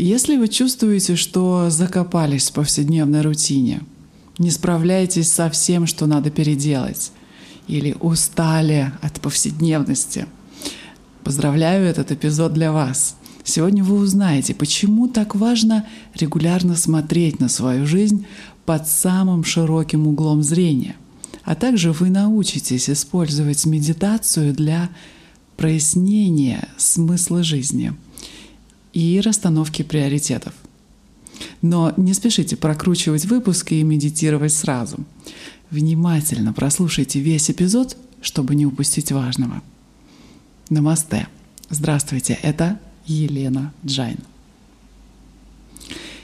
Если вы чувствуете, что закопались в повседневной рутине, не справляетесь со всем, что надо переделать, или устали от повседневности, поздравляю, этот эпизод для вас. Сегодня вы узнаете, почему так важно регулярно смотреть на свою жизнь под самым широким углом зрения. А также вы научитесь использовать медитацию для прояснения смысла жизни и расстановки приоритетов. Но не спешите прокручивать выпуски и медитировать сразу. Внимательно прослушайте весь эпизод, чтобы не упустить важного. Намасте. Здравствуйте, это Елена Джайн.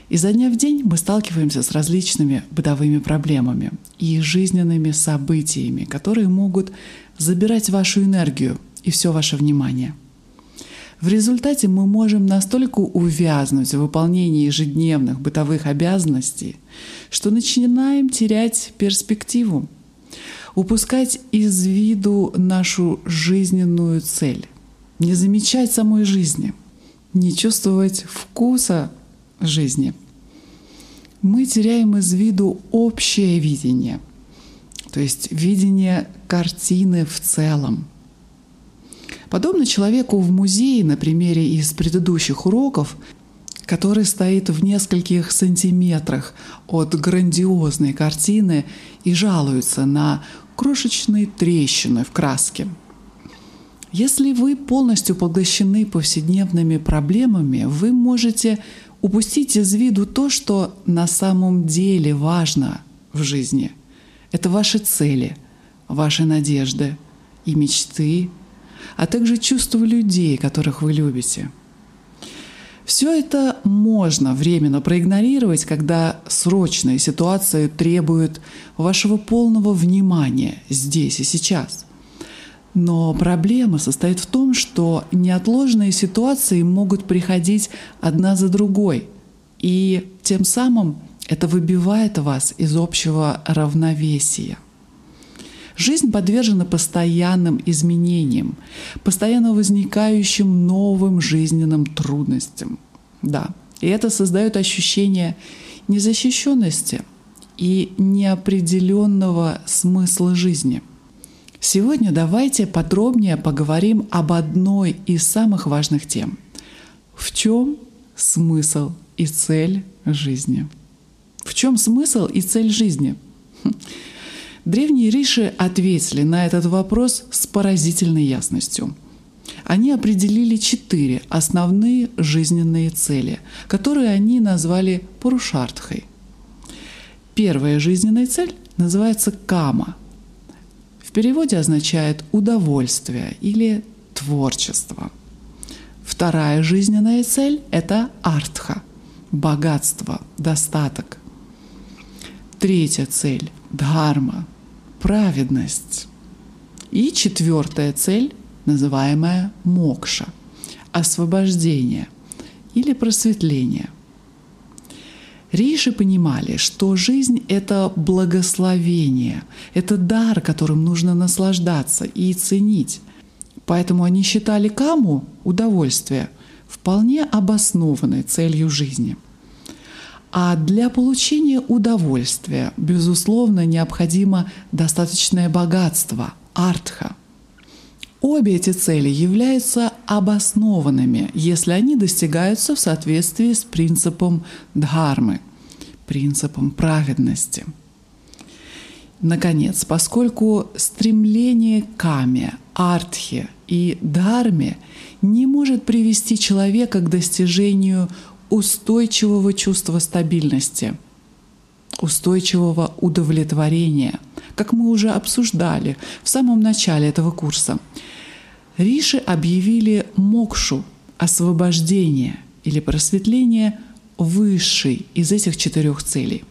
Изо дня в день мы сталкиваемся с различными бытовыми проблемами и жизненными событиями, которые могут забирать вашу энергию и все ваше внимание. В результате мы можем настолько увязнуть в выполнении ежедневных бытовых обязанностей, что начинаем терять перспективу, упускать из виду нашу жизненную цель, не замечать самой жизни – не чувствовать вкуса жизни, мы теряем из виду общее видение, то есть видение картины в целом. Подобно человеку в музее на примере из предыдущих уроков, который стоит в нескольких сантиметрах от грандиозной картины и жалуется на крошечные трещины в краске – если вы полностью поглощены повседневными проблемами, вы можете упустить из виду то, что на самом деле важно в жизни. Это ваши цели, ваши надежды и мечты, а также чувства людей, которых вы любите. Все это можно временно проигнорировать, когда срочные ситуации требуют вашего полного внимания здесь и сейчас – но проблема состоит в том, что неотложные ситуации могут приходить одна за другой, и тем самым это выбивает вас из общего равновесия. Жизнь подвержена постоянным изменениям, постоянно возникающим новым жизненным трудностям. Да, и это создает ощущение незащищенности и неопределенного смысла жизни – Сегодня давайте подробнее поговорим об одной из самых важных тем. В чем смысл и цель жизни? В чем смысл и цель жизни? Древние риши ответили на этот вопрос с поразительной ясностью. Они определили четыре основные жизненные цели, которые они назвали Пурушартхой. Первая жизненная цель называется Кама – переводе означает удовольствие или творчество. Вторая жизненная цель – это артха – богатство, достаток. Третья цель – дхарма – праведность. И четвертая цель, называемая мокша – освобождение или просветление. Риши понимали, что жизнь — это благословение, это дар, которым нужно наслаждаться и ценить. Поэтому они считали каму — удовольствие — вполне обоснованной целью жизни. А для получения удовольствия, безусловно, необходимо достаточное богатство — артха. Обе эти цели являются обоснованными, если они достигаются в соответствии с принципом дхармы, принципом праведности. Наконец, поскольку стремление к каме, артхе и дхарме не может привести человека к достижению устойчивого чувства стабильности, устойчивого удовлетворения, как мы уже обсуждали в самом начале этого курса. Риши объявили мокшу, освобождение или просветление высшей из этих четырех целей.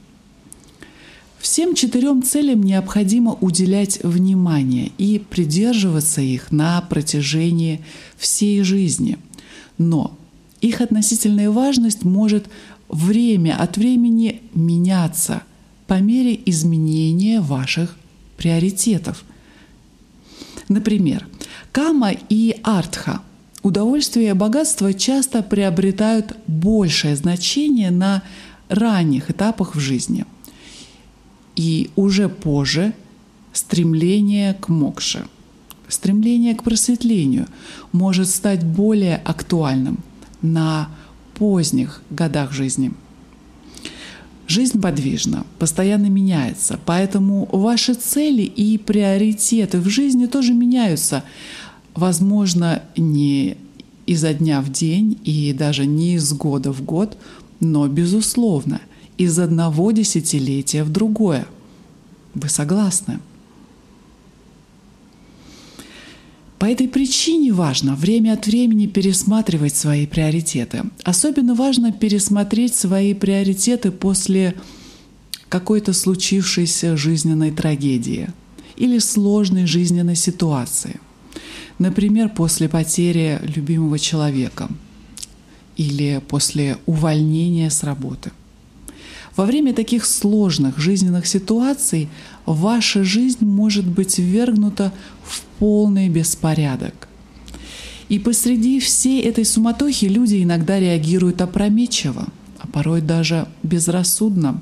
Всем четырем целям необходимо уделять внимание и придерживаться их на протяжении всей жизни. Но их относительная важность может время от времени меняться по мере изменения ваших приоритетов. Например, кама и артха Удовольствие и богатство часто приобретают большее значение на ранних этапах в жизни. И уже позже стремление к мокше, стремление к просветлению может стать более актуальным на поздних годах жизни. Жизнь подвижна, постоянно меняется, поэтому ваши цели и приоритеты в жизни тоже меняются. Возможно, не изо дня в день и даже не из года в год, но, безусловно, из одного десятилетия в другое. Вы согласны? По этой причине важно время от времени пересматривать свои приоритеты. Особенно важно пересмотреть свои приоритеты после какой-то случившейся жизненной трагедии или сложной жизненной ситуации. Например, после потери любимого человека или после увольнения с работы – во время таких сложных жизненных ситуаций ваша жизнь может быть ввергнута в полный беспорядок. И посреди всей этой суматохи люди иногда реагируют опрометчиво, а порой даже безрассудно.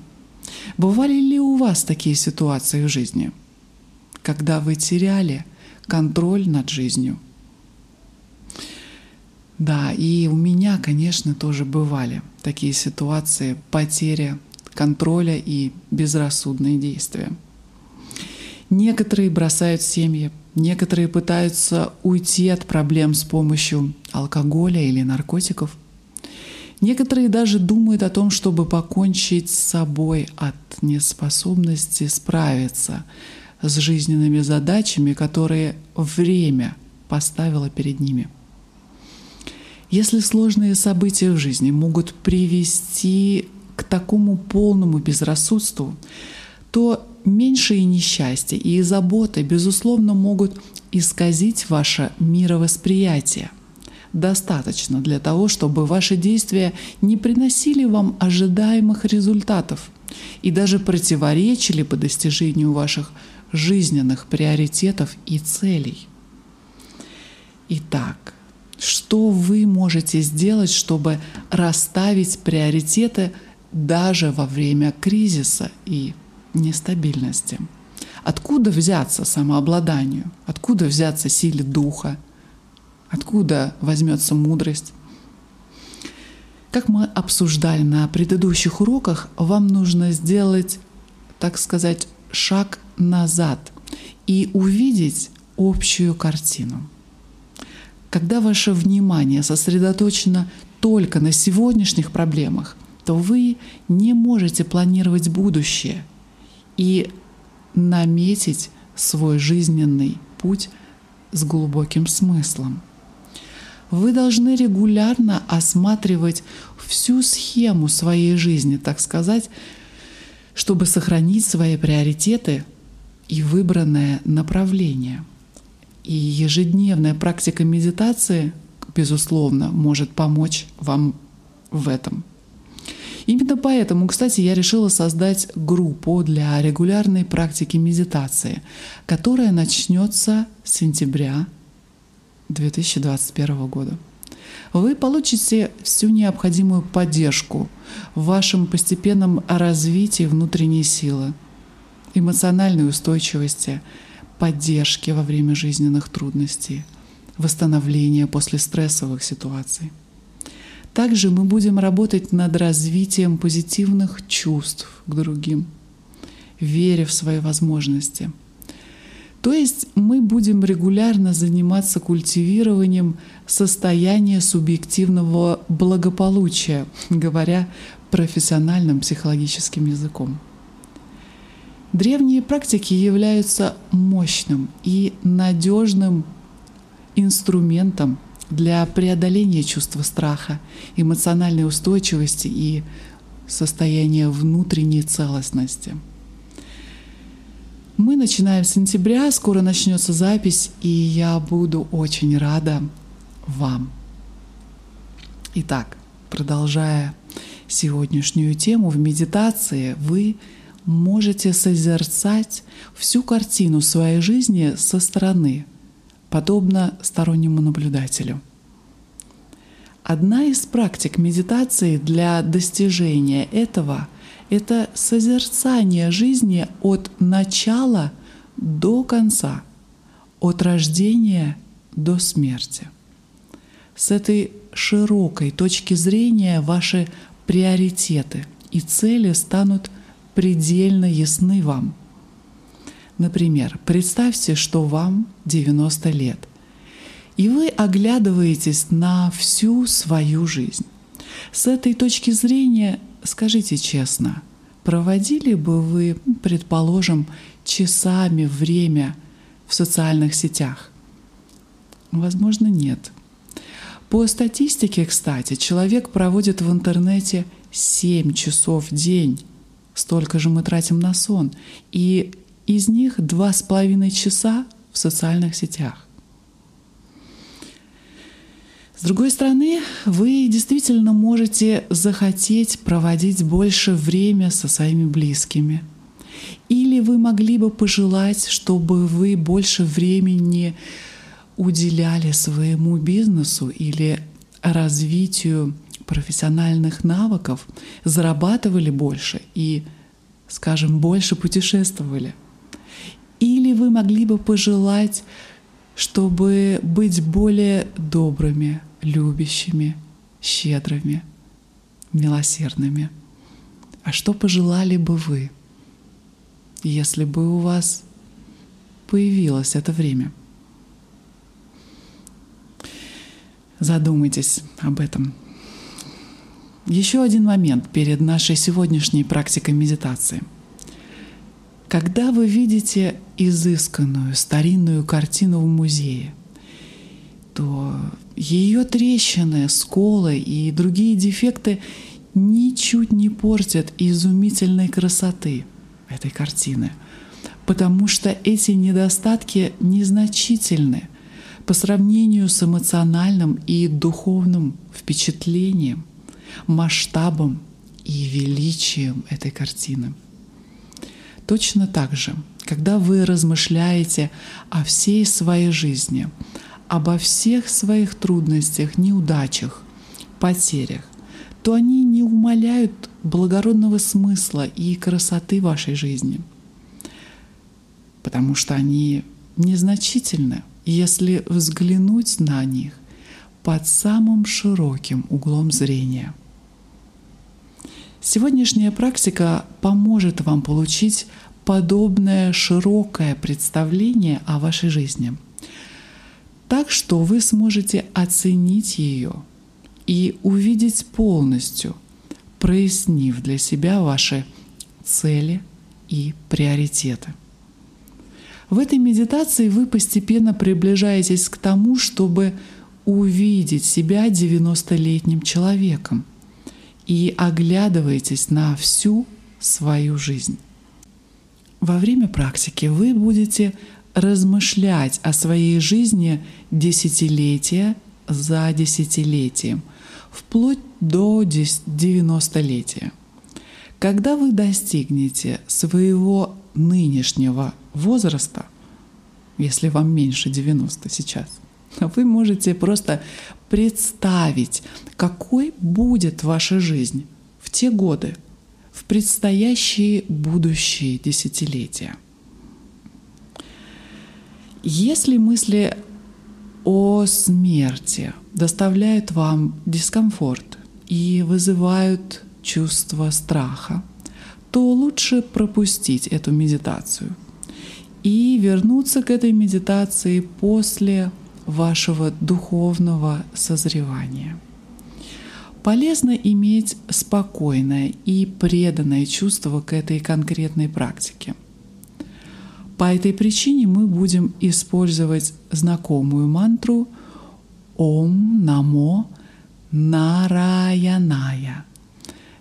Бывали ли у вас такие ситуации в жизни, когда вы теряли контроль над жизнью? Да, и у меня, конечно, тоже бывали такие ситуации потери контроля и безрассудные действия. Некоторые бросают семьи, некоторые пытаются уйти от проблем с помощью алкоголя или наркотиков. Некоторые даже думают о том, чтобы покончить с собой от неспособности справиться с жизненными задачами, которые время поставило перед ними. Если сложные события в жизни могут привести к такому полному безрассудству, то меньшие несчастья и заботы, безусловно, могут исказить ваше мировосприятие. Достаточно для того, чтобы ваши действия не приносили вам ожидаемых результатов и даже противоречили по достижению ваших жизненных приоритетов и целей. Итак, что вы можете сделать, чтобы расставить приоритеты – даже во время кризиса и нестабильности. Откуда взяться самообладанию? Откуда взяться силе духа? Откуда возьмется мудрость? Как мы обсуждали на предыдущих уроках, вам нужно сделать, так сказать, шаг назад и увидеть общую картину. Когда ваше внимание сосредоточено только на сегодняшних проблемах, то вы не можете планировать будущее и наметить свой жизненный путь с глубоким смыслом. Вы должны регулярно осматривать всю схему своей жизни, так сказать, чтобы сохранить свои приоритеты и выбранное направление. И ежедневная практика медитации, безусловно, может помочь вам в этом. Именно поэтому, кстати, я решила создать группу для регулярной практики медитации, которая начнется с сентября 2021 года. Вы получите всю необходимую поддержку в вашем постепенном развитии внутренней силы, эмоциональной устойчивости, поддержки во время жизненных трудностей, восстановления после стрессовых ситуаций. Также мы будем работать над развитием позитивных чувств к другим, веря в свои возможности. То есть мы будем регулярно заниматься культивированием состояния субъективного благополучия, говоря профессиональным психологическим языком. Древние практики являются мощным и надежным инструментом для преодоления чувства страха, эмоциональной устойчивости и состояния внутренней целостности. Мы начинаем с сентября, скоро начнется запись, и я буду очень рада вам. Итак, продолжая сегодняшнюю тему в медитации, вы можете созерцать всю картину своей жизни со стороны – подобно стороннему наблюдателю. Одна из практик медитации для достижения этого — это созерцание жизни от начала до конца, от рождения до смерти. С этой широкой точки зрения ваши приоритеты и цели станут предельно ясны вам. Например, представьте, что вам 90 лет, и вы оглядываетесь на всю свою жизнь. С этой точки зрения скажите честно, проводили бы вы, предположим, часами время в социальных сетях? Возможно, нет. По статистике, кстати, человек проводит в интернете 7 часов в день. Столько же мы тратим на сон. И из них 2,5 часа в социальных сетях. С другой стороны, вы действительно можете захотеть проводить больше время со своими близкими. Или вы могли бы пожелать, чтобы вы больше времени уделяли своему бизнесу или развитию профессиональных навыков, зарабатывали больше и, скажем, больше путешествовали. Или вы могли бы пожелать, чтобы быть более добрыми, любящими, щедрыми, милосердными. А что пожелали бы вы, если бы у вас появилось это время? Задумайтесь об этом. Еще один момент перед нашей сегодняшней практикой медитации. Когда вы видите изысканную старинную картину в музее, то ее трещины, сколы и другие дефекты ничуть не портят изумительной красоты этой картины, потому что эти недостатки незначительны по сравнению с эмоциональным и духовным впечатлением, масштабом и величием этой картины. Точно так же, когда вы размышляете о всей своей жизни — обо всех своих трудностях, неудачах, потерях, то они не умаляют благородного смысла и красоты вашей жизни, потому что они незначительны, если взглянуть на них под самым широким углом зрения. Сегодняшняя практика поможет вам получить подобное широкое представление о вашей жизни – так что вы сможете оценить ее и увидеть полностью, прояснив для себя ваши цели и приоритеты. В этой медитации вы постепенно приближаетесь к тому, чтобы увидеть себя 90-летним человеком и оглядываетесь на всю свою жизнь. Во время практики вы будете размышлять о своей жизни десятилетия за десятилетием, вплоть до 90-летия. Когда вы достигнете своего нынешнего возраста, если вам меньше 90 сейчас, вы можете просто представить, какой будет ваша жизнь в те годы, в предстоящие будущие десятилетия. Если мысли о смерти доставляют вам дискомфорт и вызывают чувство страха, то лучше пропустить эту медитацию и вернуться к этой медитации после вашего духовного созревания. Полезно иметь спокойное и преданное чувство к этой конкретной практике – по этой причине мы будем использовать знакомую мантру Ом Намо Нараяная.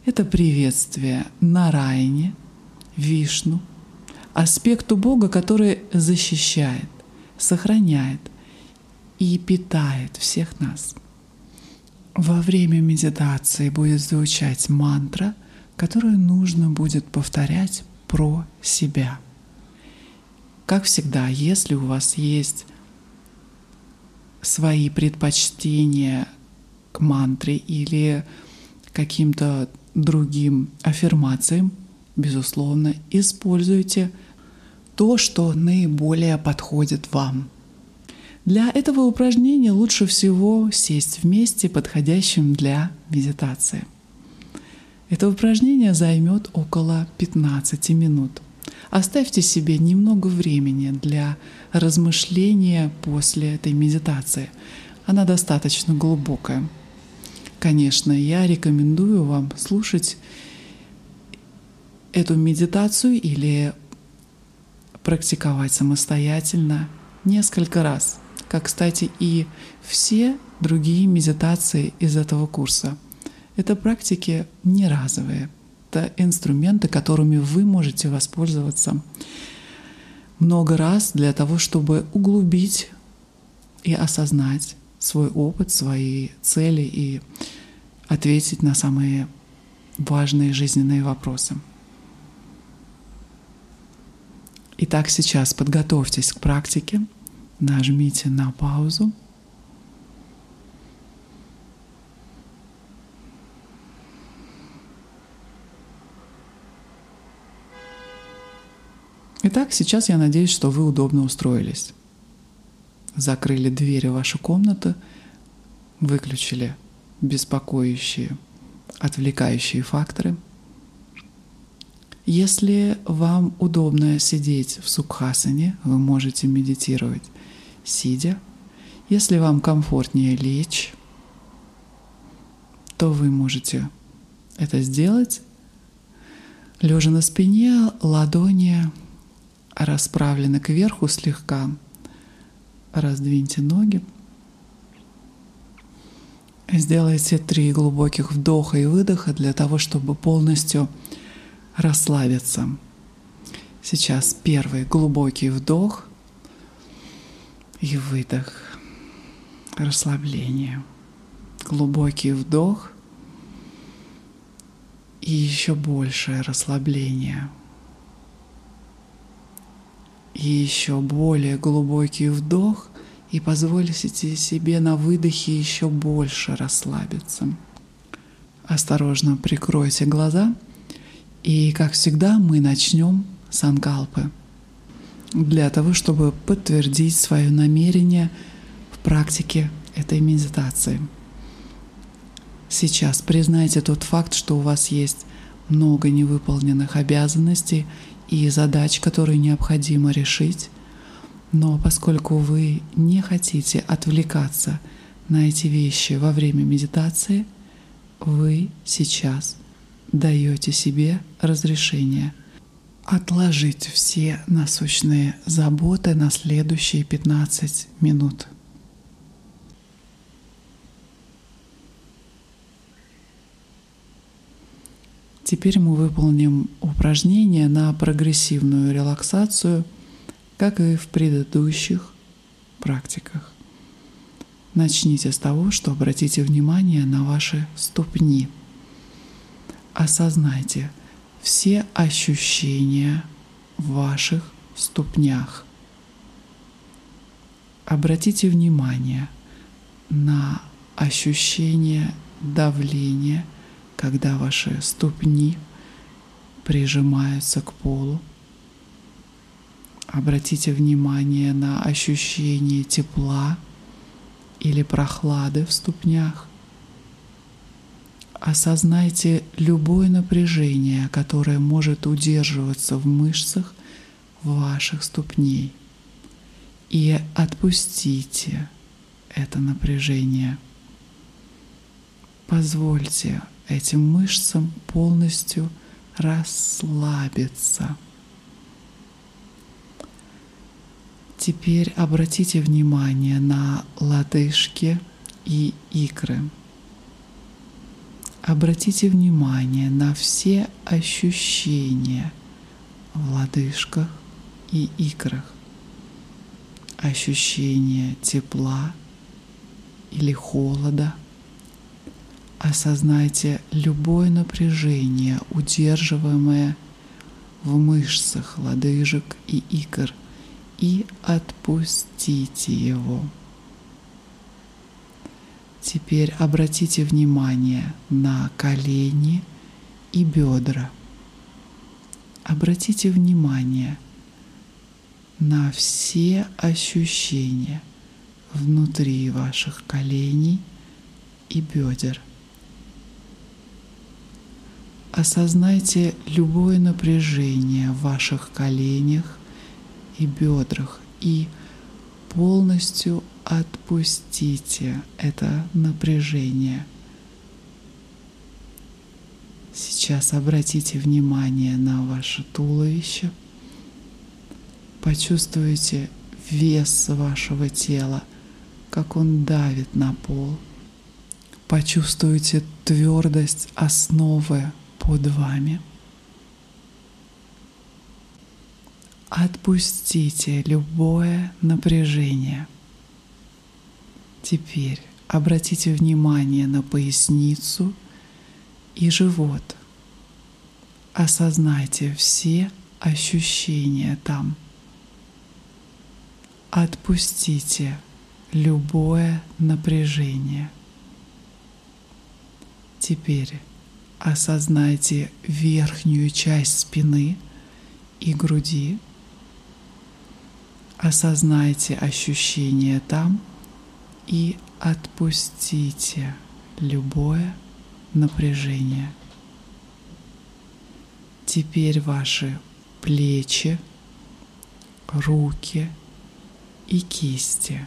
Это приветствие Нараяне, Вишну, аспекту Бога, который защищает, сохраняет и питает всех нас. Во время медитации будет звучать мантра, которую нужно будет повторять про себя – как всегда, если у вас есть свои предпочтения к мантре или каким-то другим аффирмациям, безусловно, используйте то, что наиболее подходит вам. Для этого упражнения лучше всего сесть вместе, подходящим для медитации. Это упражнение займет около 15 минут. Оставьте себе немного времени для размышления после этой медитации. Она достаточно глубокая. Конечно, я рекомендую вам слушать эту медитацию или практиковать самостоятельно несколько раз, как, кстати, и все другие медитации из этого курса. Это практики не разовые, это инструменты, которыми вы можете воспользоваться много раз для того, чтобы углубить и осознать свой опыт, свои цели и ответить на самые важные жизненные вопросы. Итак, сейчас подготовьтесь к практике, нажмите на паузу. Итак, сейчас я надеюсь, что вы удобно устроились закрыли двери вашей комнаты, выключили беспокоящие, отвлекающие факторы. Если вам удобно сидеть в сукхасане, вы можете медитировать сидя. Если вам комфортнее лечь, то вы можете это сделать лежа на спине, ладони расправлены кверху слегка, Раздвиньте ноги. Сделайте три глубоких вдоха и выдоха для того, чтобы полностью расслабиться. Сейчас первый глубокий вдох и выдох. Расслабление. Глубокий вдох и еще большее расслабление и еще более глубокий вдох и позволите себе на выдохе еще больше расслабиться. Осторожно прикройте глаза и, как всегда, мы начнем с анкалпы для того, чтобы подтвердить свое намерение в практике этой медитации. Сейчас признайте тот факт, что у вас есть много невыполненных обязанностей и задач, которые необходимо решить. Но поскольку вы не хотите отвлекаться на эти вещи во время медитации, вы сейчас даете себе разрешение отложить все насущные заботы на следующие 15 минут. Теперь мы выполним упражнение на прогрессивную релаксацию, как и в предыдущих практиках. Начните с того, что обратите внимание на ваши ступни. Осознайте все ощущения в ваших ступнях. Обратите внимание на ощущение давления – когда ваши ступни прижимаются к полу. Обратите внимание на ощущение тепла или прохлады в ступнях. Осознайте любое напряжение, которое может удерживаться в мышцах ваших ступней. И отпустите это напряжение. Позвольте этим мышцам полностью расслабиться. Теперь обратите внимание на лодыжки и икры. Обратите внимание на все ощущения в лодыжках и икрах. Ощущение тепла или холода – Осознайте любое напряжение, удерживаемое в мышцах лодыжек и икр, и отпустите его. Теперь обратите внимание на колени и бедра. Обратите внимание на все ощущения внутри ваших коленей и бедер. Осознайте любое напряжение в ваших коленях и бедрах и полностью отпустите это напряжение. Сейчас обратите внимание на ваше туловище. Почувствуйте вес вашего тела, как он давит на пол. Почувствуйте твердость основы под вами. Отпустите любое напряжение. Теперь обратите внимание на поясницу и живот. Осознайте все ощущения там. Отпустите любое напряжение. Теперь осознайте верхнюю часть спины и груди. Осознайте ощущения там и отпустите любое напряжение. Теперь ваши плечи, руки и кисти.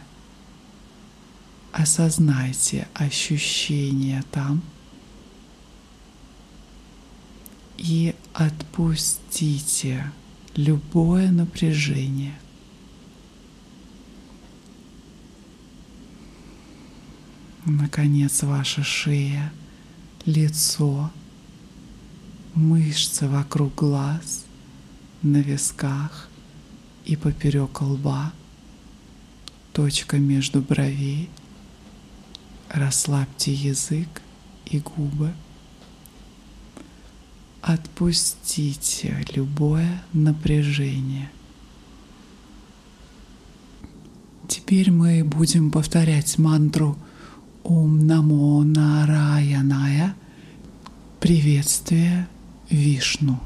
Осознайте ощущения там и отпустите любое напряжение. Наконец, ваша шея, лицо, мышцы вокруг глаз, на висках и поперек лба, точка между бровей. Расслабьте язык и губы. Отпустите любое напряжение. Теперь мы будем повторять мантру Ом Намо Нараяная приветствие Вишну.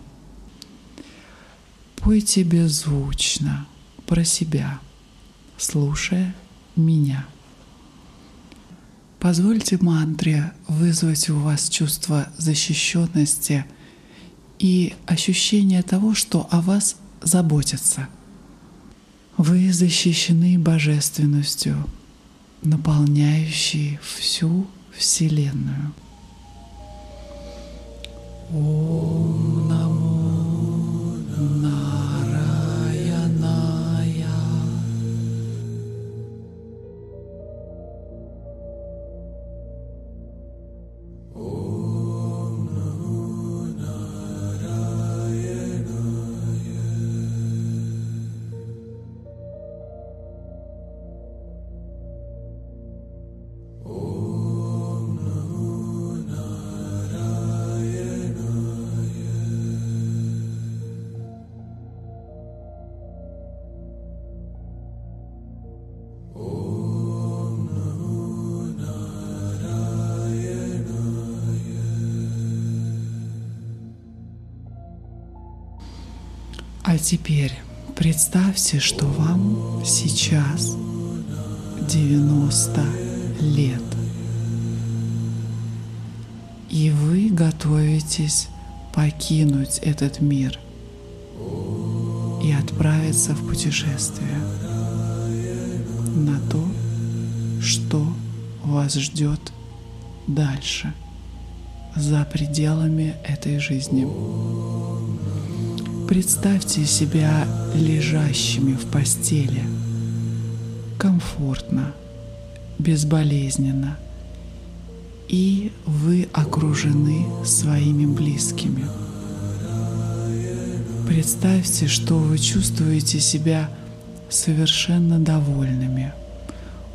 Пойте беззвучно про себя, слушая меня. Позвольте мантре вызвать у вас чувство защищенности и ощущение того, что о вас заботятся. Вы защищены божественностью, наполняющий всю Вселенную. Ом намо Нараяная. А теперь представьте, что вам сейчас 90 лет. И вы готовитесь покинуть этот мир и отправиться в путешествие на то, что вас ждет дальше, за пределами этой жизни. Представьте себя лежащими в постели, комфортно, безболезненно, и вы окружены своими близкими. Представьте, что вы чувствуете себя совершенно довольными,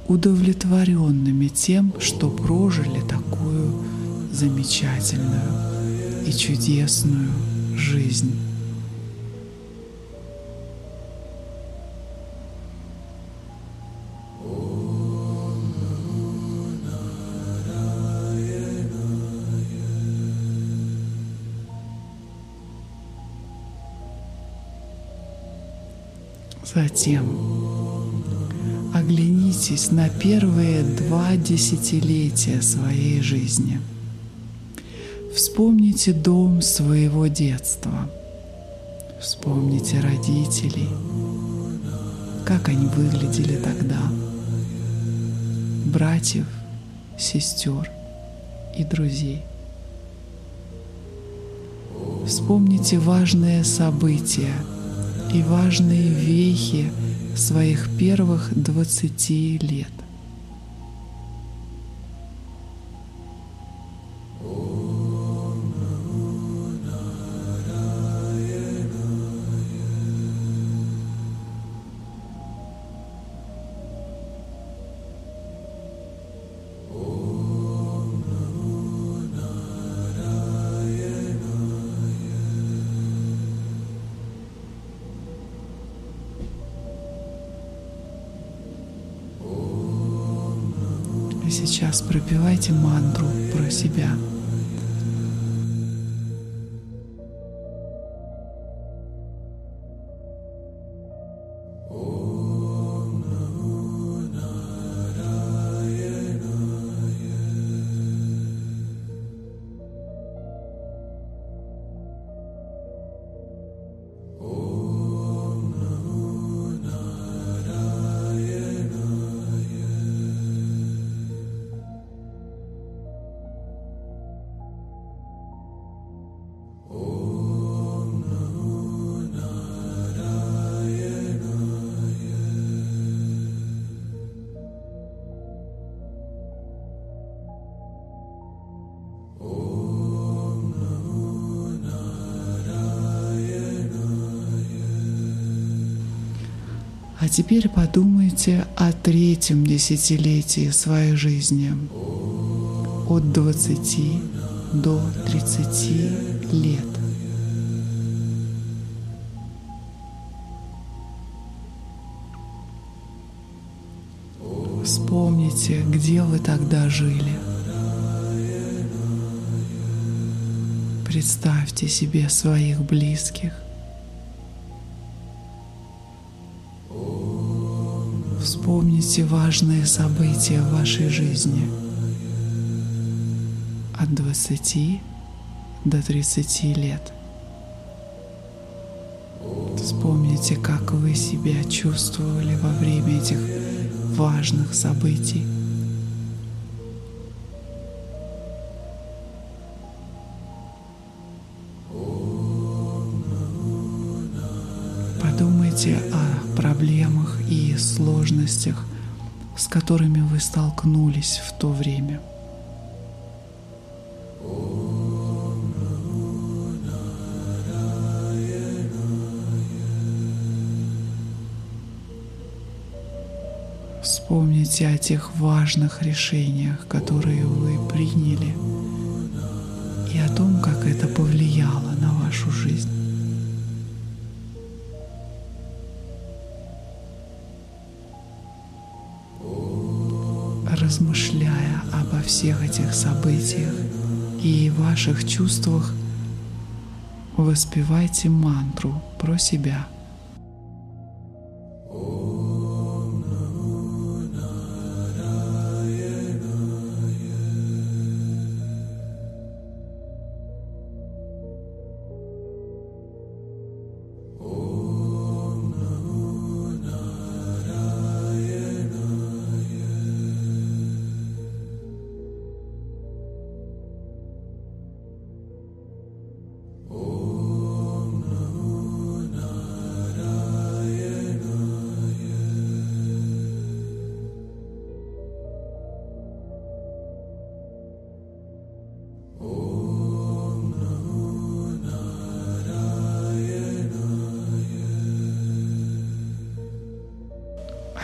удовлетворенными тем, что прожили такую замечательную и чудесную жизнь. Затем оглянитесь на первые два десятилетия своей жизни. Вспомните дом своего детства. Вспомните родителей, как они выглядели тогда, братьев, сестер и друзей. Вспомните важные события и важные вехи своих первых 20 лет. Пропивайте мантру про себя. А теперь подумайте о третьем десятилетии своей жизни, от 20 до 30 лет. Вспомните, где вы тогда жили. Представьте себе своих близких. Вспомните важные события в вашей жизни от 20 до 30 лет. Вспомните, как вы себя чувствовали во время этих важных событий. Подумайте о проблемах и сложностях, с которыми вы столкнулись в то время. Вспомните о тех важных решениях, которые вы приняли, и о том, как это повлияло на вашу жизнь. Размышляя обо всех этих событиях и ваших чувствах, воспевайте мантру про себя –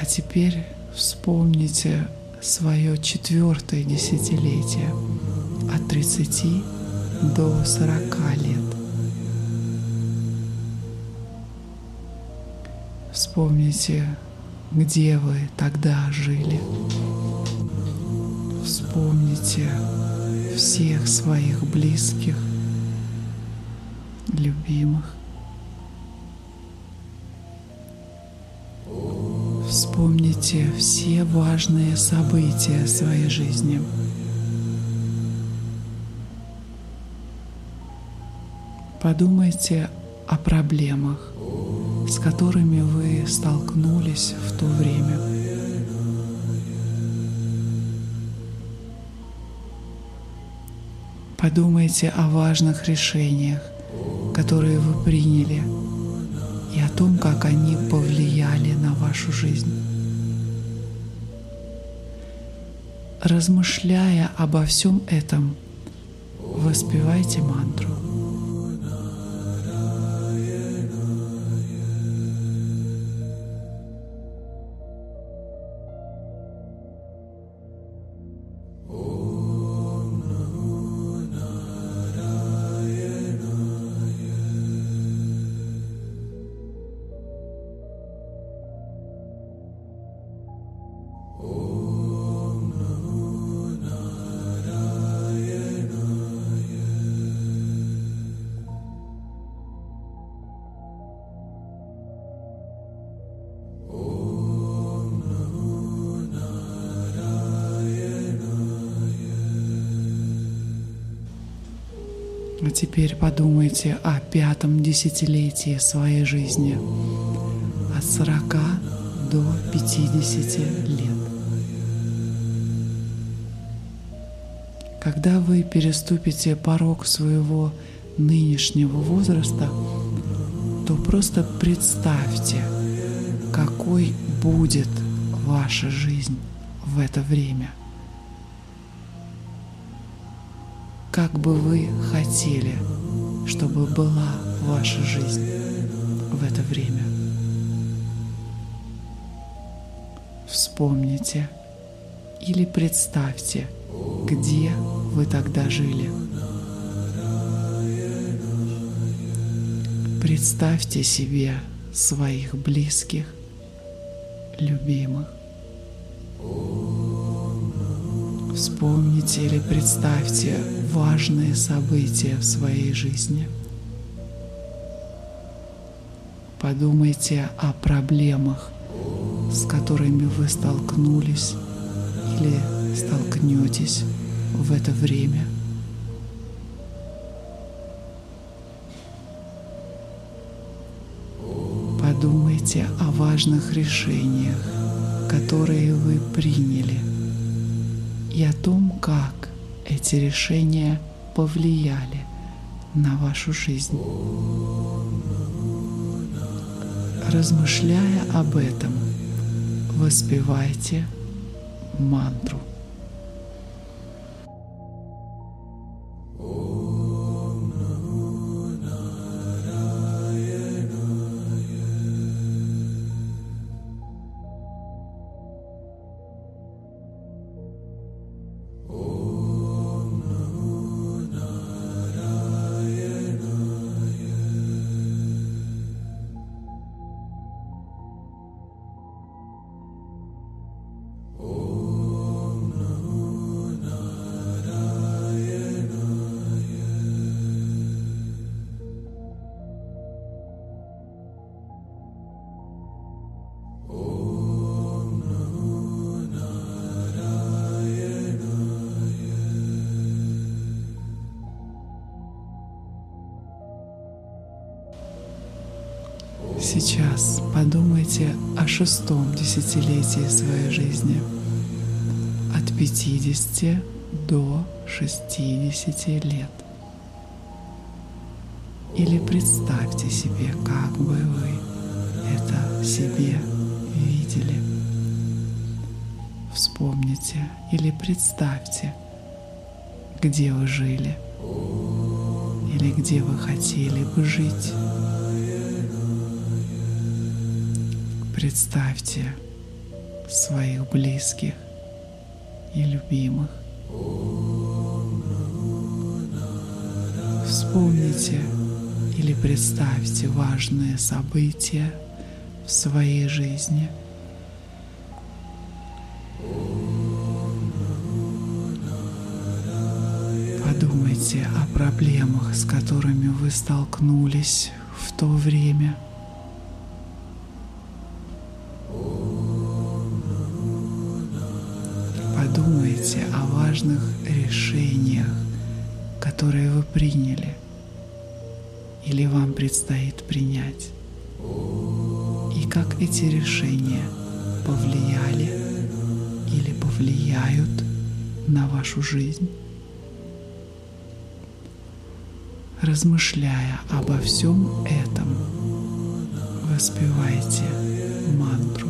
теперь вспомните свое четвертое десятилетие от 30 до 40 лет. Вспомните, где вы тогда жили. Вспомните всех своих близких, любимых. Вспомните все важные события своей жизни. Подумайте о проблемах, с которыми вы столкнулись в то время. Подумайте о важных решениях, которые вы приняли, и о том, как они повлияли на вашу жизнь. Размышляя обо всем этом, воспевайте мантру. Теперь подумайте о пятом десятилетии своей жизни, от 40 до 50 лет. Когда вы переступите порог своего нынешнего возраста, то просто представьте, какой будет ваша жизнь в это время – как бы вы хотели, чтобы была ваша жизнь в это время. Вспомните или представьте, где вы тогда жили. Представьте себе своих близких, любимых. Вспомните или представьте важные события в своей жизни. Подумайте о проблемах, с которыми вы столкнулись или столкнетесь в это время. Подумайте о важных решениях, которые вы приняли, и о том, как эти решения повлияли на вашу жизнь. Размышляя об этом, воспевайте мантру. Сейчас подумайте о шестом десятилетии своей жизни, от 50 до 60 лет. Или представьте себе, как бы вы это себе видели. Вспомните или представьте, где вы жили или где вы хотели бы жить. Представьте своих близких и любимых. Вспомните или представьте важные события в своей жизни. Подумайте о проблемах, с которыми вы столкнулись в то время – важных решениях, которые вы приняли или вам предстоит принять, и как эти решения повлияли или повлияют на вашу жизнь. Размышляя обо всем этом, воспевайте мантру.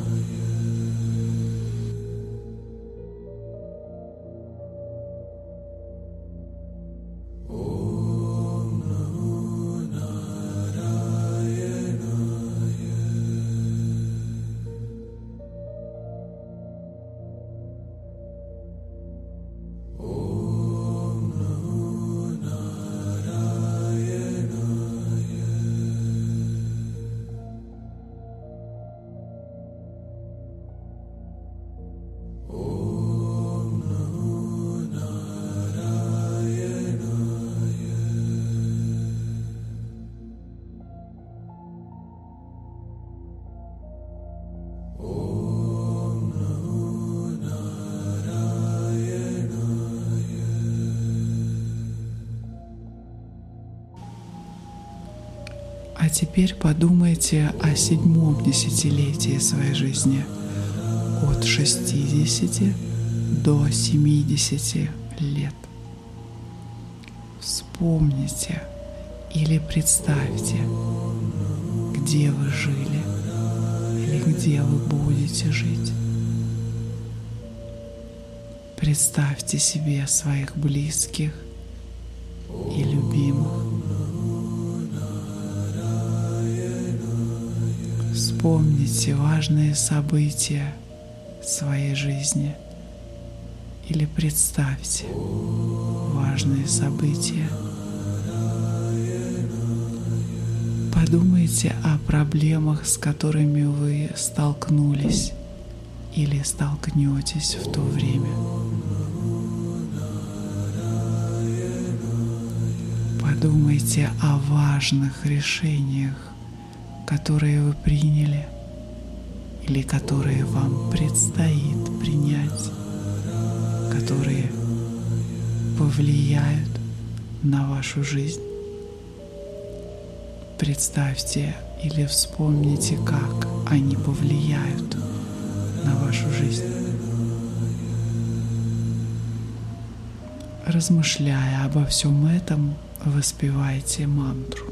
Теперь подумайте о седьмом десятилетии своей жизни от 60 до 70 лет. Вспомните или представьте, где вы жили или где вы будете жить. Представьте себе своих близких и Вспомните важные события своей жизни или представьте важные события. Подумайте о проблемах, с которыми вы столкнулись или столкнетесь в то время. Подумайте о важных решениях, которые вы приняли или которые вам предстоит принять, которые повлияют на вашу жизнь. Представьте или вспомните, как они повлияют на вашу жизнь. Размышляя обо всем этом, воспевайте мантру.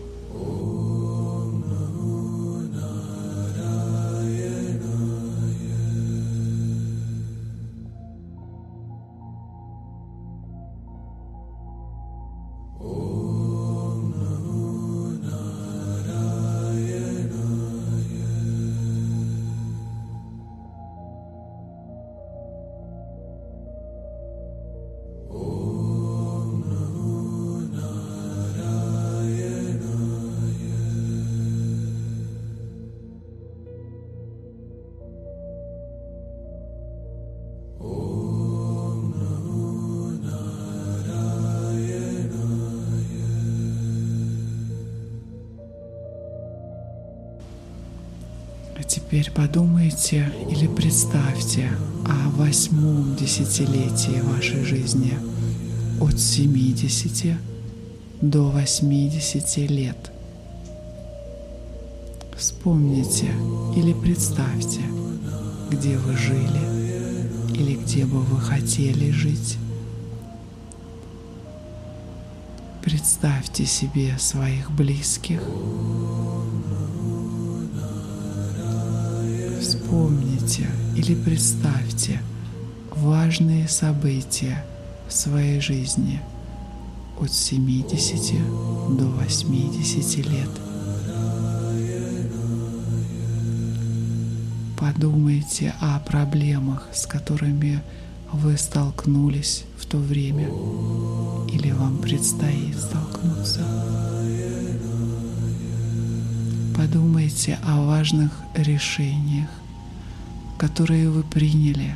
Теперь подумайте или представьте о восьмом десятилетии вашей жизни от 70 до 80 лет. Вспомните или представьте, где вы жили или где бы вы хотели жить. Представьте себе своих близких. Вспомните или представьте важные события в своей жизни от 70 до 80 лет. Подумайте о проблемах, с которыми вы столкнулись в то время или вам предстоит столкнуться. Подумайте о важных решениях, которые вы приняли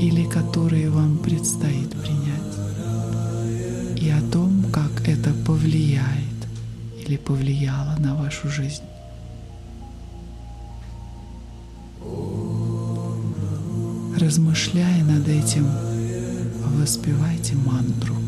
или которые вам предстоит принять, и о том, как это повлияет или повлияло на вашу жизнь. Размышляя над этим, воспевайте мантру.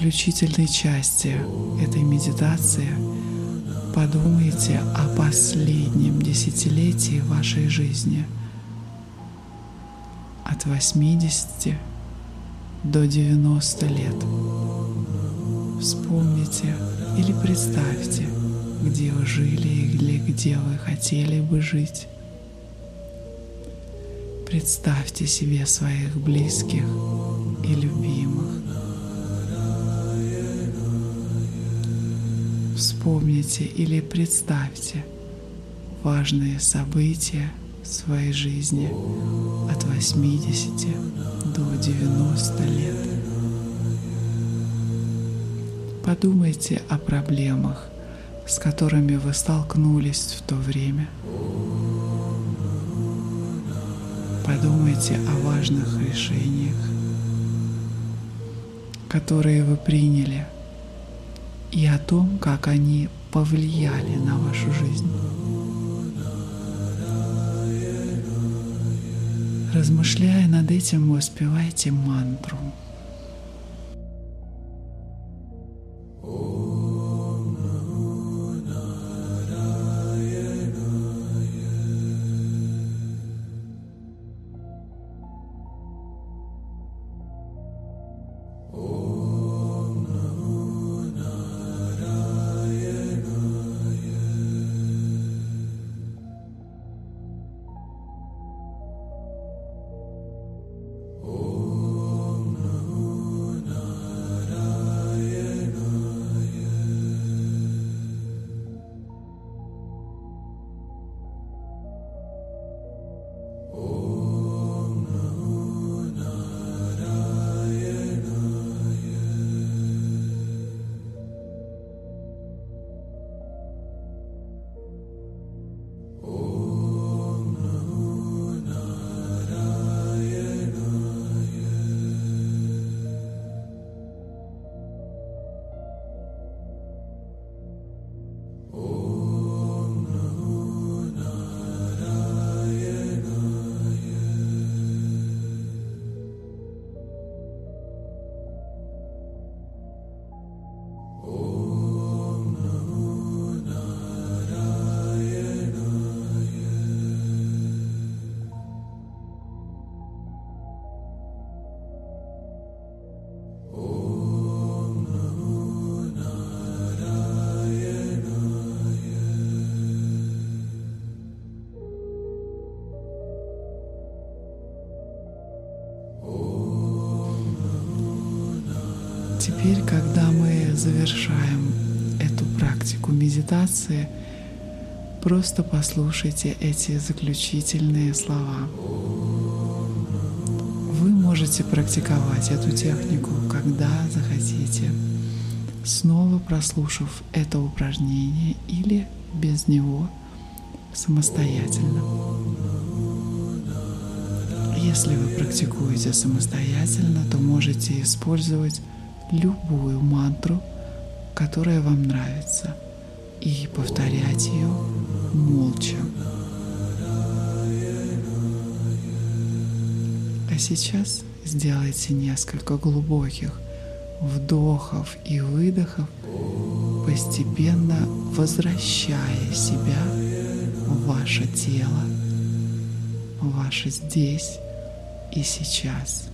Заключительной части этой медитации подумайте о последнем десятилетии вашей жизни от 80 до 90 лет. Вспомните или представьте, где вы жили или где вы хотели бы жить. Представьте себе своих близких и любимых. Вспомните или представьте важные события своей жизни от 80 до 90 лет. Подумайте о проблемах, с которыми вы столкнулись в то время. Подумайте о важных решениях, которые вы приняли – и о том, как они повлияли на вашу жизнь. Размышляя над этим, воспевайте мантру. Теперь, когда мы завершаем эту практику медитации, просто послушайте эти заключительные слова. Вы можете практиковать эту технику, когда захотите, снова прослушав это упражнение или без него самостоятельно. Если вы практикуете самостоятельно, то можете использовать любую мантру, которая вам нравится, и повторять ее молча. А сейчас сделайте несколько глубоких вдохов и выдохов, постепенно возвращая себя в ваше тело, ваше здесь и сейчас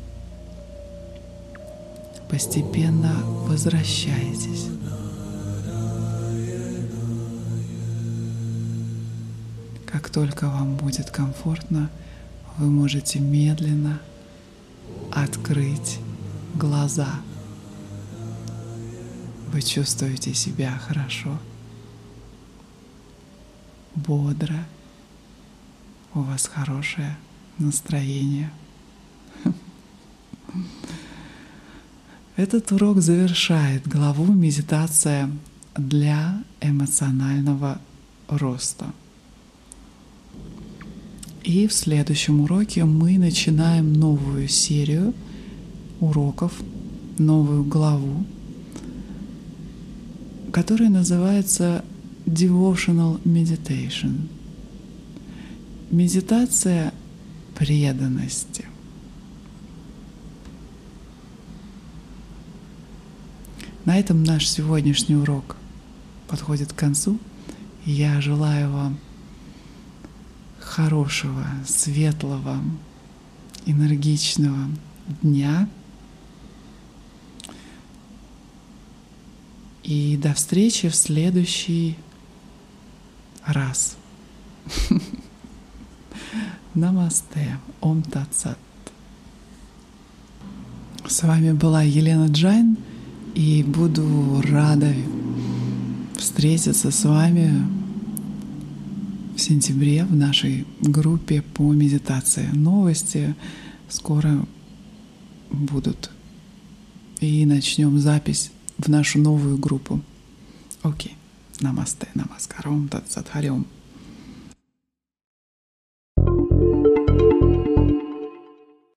постепенно возвращаетесь. Как только вам будет комфортно, вы можете медленно открыть глаза. Вы чувствуете себя хорошо, бодро, у вас хорошее настроение. Этот урок завершает главу «Медитация для эмоционального роста». И в следующем уроке мы начинаем новую серию уроков, новую главу, которая называется Devotional Meditation. Медитация преданности. На этом наш сегодняшний урок подходит к концу. Я желаю вам хорошего, светлого, энергичного дня. И до встречи в следующий раз. Намасте. Ом Татсат. С вами была Елена Джайн, и буду рада встретиться с вами в сентябре в нашей группе по медитации. Новости скоро будут. И начнем запись в нашу новую группу. Окей. Намасте, намаскаром, татсадхарем.